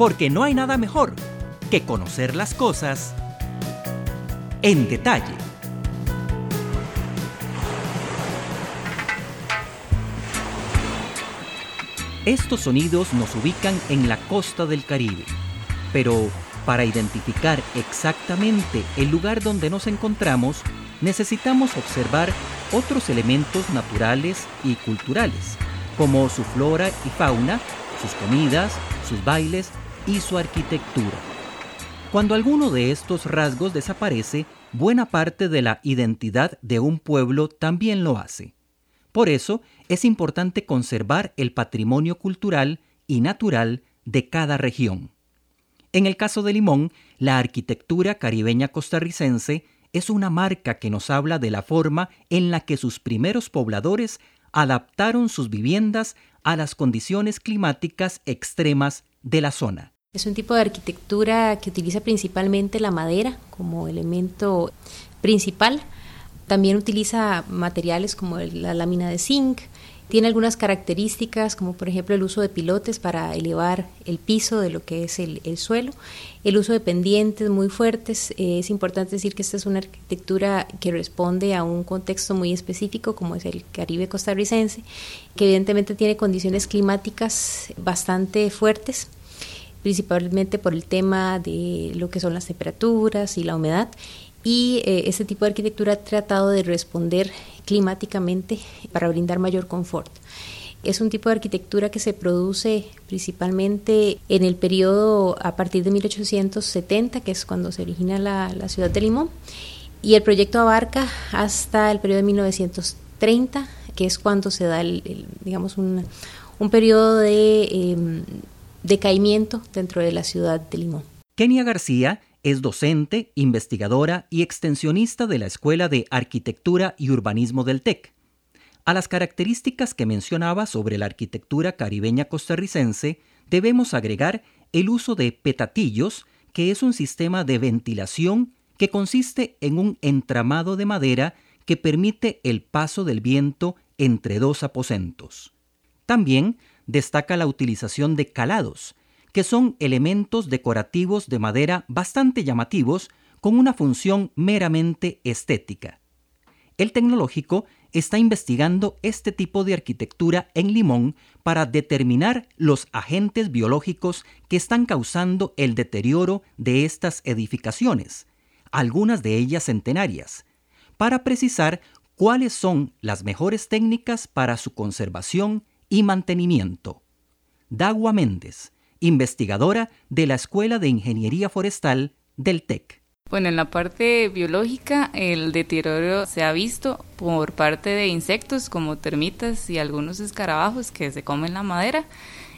porque no hay nada mejor que conocer las cosas en detalle. Estos sonidos nos ubican en la costa del Caribe, pero para identificar exactamente el lugar donde nos encontramos, necesitamos observar otros elementos naturales y culturales, como su flora y fauna, sus comidas, sus bailes y su arquitectura. Cuando alguno de estos rasgos desaparece, buena parte de la identidad de un pueblo también lo hace. Por eso es importante conservar el patrimonio cultural y natural de cada región. En el caso de Limón, la arquitectura caribeña costarricense es una marca que nos habla de la forma en la que sus primeros pobladores adaptaron sus viviendas a las condiciones climáticas extremas de la zona. Es un tipo de arquitectura que utiliza principalmente la madera como elemento principal. También utiliza materiales como la lámina de zinc. Tiene algunas características como por ejemplo el uso de pilotes para elevar el piso de lo que es el, suelo, el uso de pendientes muy fuertes. Eh, es importante decir que esta es una arquitectura que responde a un contexto muy específico como es el Caribe costarricense, que evidentemente tiene condiciones climáticas bastante fuertes principalmente por el tema de lo que son las temperaturas y la humedad. Y eh, este tipo de arquitectura ha tratado de responder climáticamente para brindar mayor confort. Es un tipo de arquitectura que se produce principalmente en el periodo a partir de 1870, que es cuando se origina la, ciudad de Limón, y el proyecto abarca hasta el periodo de 1930, que es cuando se da, el, digamos, un, un periodo de em, decaimiento dentro de la ciudad de Limón. Kenia García es docente, investigadora y extensionista de la Escuela de Arquitectura y Urbanismo del TEC. A las características que mencionaba sobre la arquitectura caribeña costarricense debemos agregar el uso de petatillos, que es un sistema de ventilación que consiste en un entramado de madera que permite el paso del viento entre dos aposentos. También destaca la utilización de calados, que son elementos decorativos de madera bastante llamativos con una función meramente estética. El tecnológico está investigando este tipo de arquitectura en Limón para determinar los agentes biológicos que están causando el deterioro de estas edificaciones, algunas de ellas centenarias, para precisar cuáles son las mejores técnicas para su conservación y mantenimiento. Dagua Méndez, investigadora de la Escuela de Ingeniería Forestal del TEC. Bueno, en la parte biológica el deterioro se ha visto por parte de insectos como termitas y algunos escarabajos que se comen la madera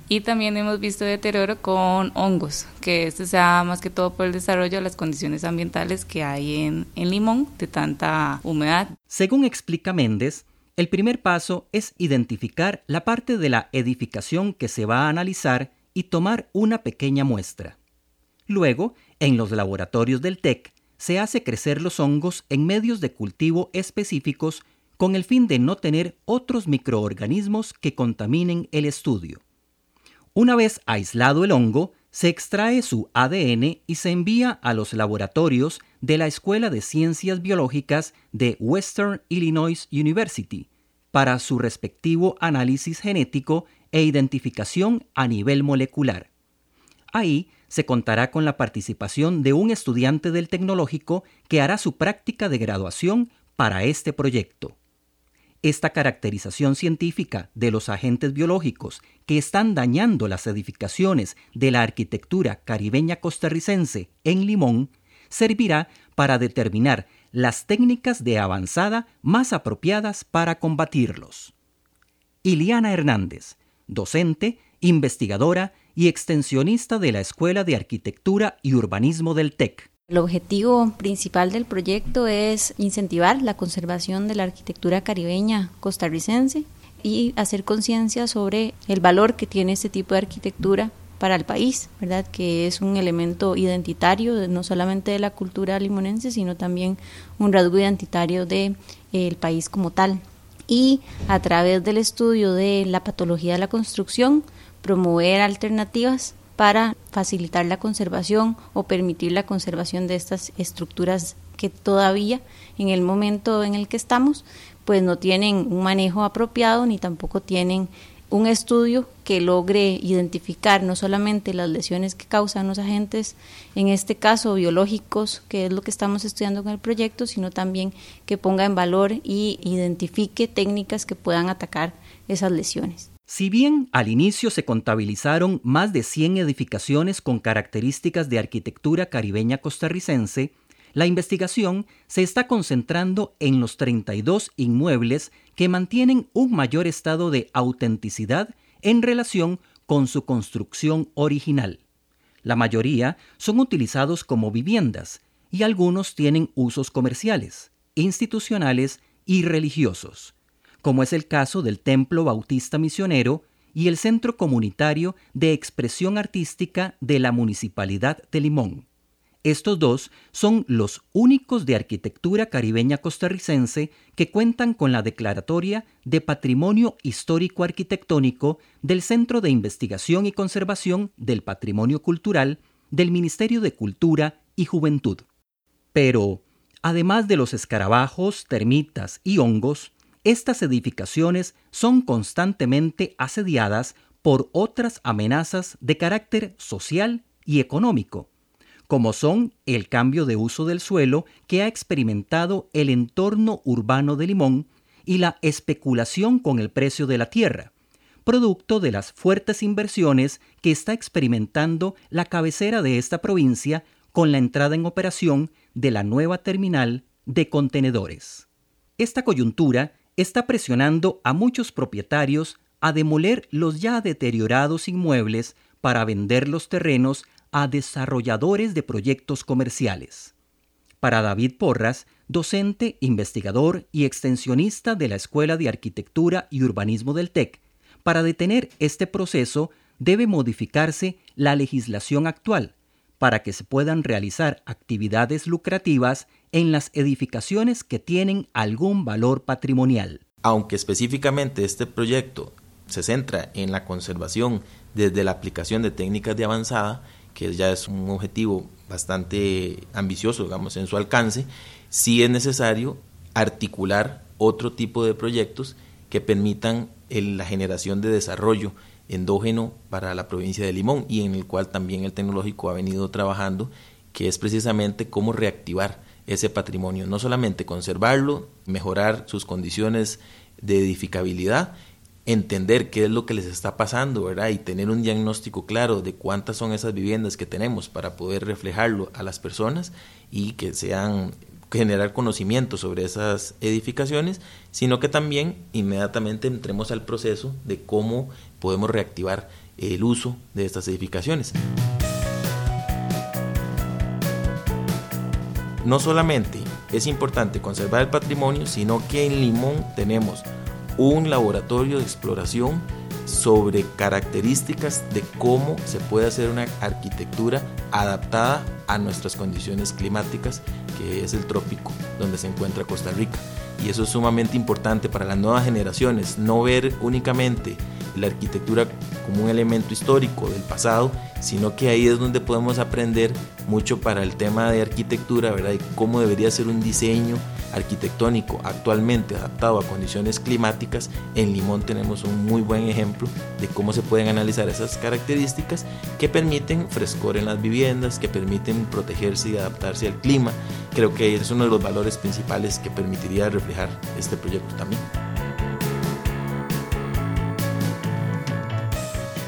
y también hemos visto deterioro con hongos, que este se da más que todo por el desarrollo de las condiciones ambientales que hay en, en Limón de tanta humedad. Según explica Méndez, el primer paso es identificar la parte de la edificación que se va a analizar y tomar una pequeña muestra. Luego, en los laboratorios del TEC, se hace crecer los hongos en medios de cultivo específicos con el fin de no tener otros microorganismos que contaminen el estudio. Una vez aislado el hongo, se extrae su ADN y se envía a los laboratorios de la Escuela de Ciencias Biológicas de Western Illinois University para su respectivo análisis genético e identificación a nivel molecular. Ahí se contará con la participación de un estudiante del tecnológico que hará su práctica de graduación para este proyecto. Esta caracterización científica de los agentes biológicos que están dañando las edificaciones de la arquitectura caribeña costarricense en Limón servirá para determinar las técnicas de avanzada más apropiadas para combatirlos. Iliana Hernández, docente, investigadora y extensionista de la Escuela de Arquitectura y Urbanismo del TEC. El objetivo principal del proyecto es incentivar la conservación de la arquitectura caribeña costarricense y hacer conciencia sobre el valor que tiene este tipo de arquitectura para el país, ¿verdad? Que es un elemento identitario no solamente de la cultura limonense, sino también un rasgo identitario del de, el país como tal. Y a través del estudio de la patología de la construcción, promover alternativas para facilitar la conservación o permitir la conservación de estas estructuras que todavía en el momento en el que estamos pues no tienen un manejo apropiado ni tampoco tienen un estudio que logre identificar no solamente las lesiones que causan los agentes, en este caso biológicos, que es lo que estamos estudiando con el proyecto, sino también que ponga en valor y identifique técnicas que puedan atacar esas lesiones. Si bien al inicio se contabilizaron más de 100 edificaciones con características de arquitectura caribeña costarricense, la investigación se está concentrando en los 32 inmuebles que mantienen un mayor estado de autenticidad en relación con su construcción original. La mayoría son utilizados como viviendas y algunos tienen usos comerciales, institucionales y religiosos, como es el caso del Templo Bautista Misionero y el Centro Comunitario de Expresión Artística de la Municipalidad de Limón. Estos dos son los únicos de arquitectura caribeña costarricense que cuentan con la declaratoria de Patrimonio Histórico Arquitectónico del Centro de Investigación y Conservación del Patrimonio Cultural del Ministerio de Cultura y Juventud. Pero, además de los escarabajos, termitas y hongos, estas edificaciones son constantemente asediadas por otras amenazas de carácter social y económico como son el cambio de uso del suelo que ha experimentado el entorno urbano de Limón y la especulación con el precio de la tierra, producto de las fuertes inversiones que está experimentando la cabecera de esta provincia con la entrada en operación de la nueva terminal de contenedores. Esta coyuntura está presionando a muchos propietarios a demoler los ya deteriorados inmuebles para vender los terrenos a desarrolladores de proyectos comerciales. Para David Porras, docente, investigador y extensionista de la Escuela de Arquitectura y Urbanismo del TEC, para detener este proceso debe modificarse la legislación actual para que se puedan realizar actividades lucrativas en las edificaciones que tienen algún valor patrimonial. Aunque específicamente este proyecto se centra en la conservación desde la aplicación de técnicas de avanzada, que ya es un objetivo bastante ambicioso, digamos, en su alcance, sí es necesario articular otro tipo de proyectos que permitan la generación de desarrollo endógeno para la provincia de Limón y en el cual también el tecnológico ha venido trabajando, que es precisamente cómo reactivar ese patrimonio, no solamente conservarlo, mejorar sus condiciones de edificabilidad, entender qué es lo que les está pasando, ¿verdad? Y tener un diagnóstico claro de cuántas son esas viviendas que tenemos para poder reflejarlo a las personas y que sean generar conocimiento sobre esas edificaciones, sino que también inmediatamente entremos al proceso de cómo podemos reactivar el uso de estas edificaciones. No solamente es importante conservar el patrimonio, sino que en Limón tenemos un laboratorio de exploración sobre características de cómo se puede hacer una arquitectura adaptada a nuestras condiciones climáticas, que es el trópico donde se encuentra Costa Rica. Y eso es sumamente importante para las nuevas generaciones, no ver únicamente la arquitectura como un elemento histórico del pasado, sino que ahí es donde podemos aprender mucho para el tema de arquitectura, ¿verdad? Y cómo debería ser un diseño arquitectónico actualmente adaptado a condiciones climáticas. En Limón tenemos un muy buen ejemplo de cómo se pueden analizar esas características que permiten frescor en las viviendas, que permiten protegerse y adaptarse al clima. Creo que es uno de los valores principales que permitiría reflejar este proyecto también.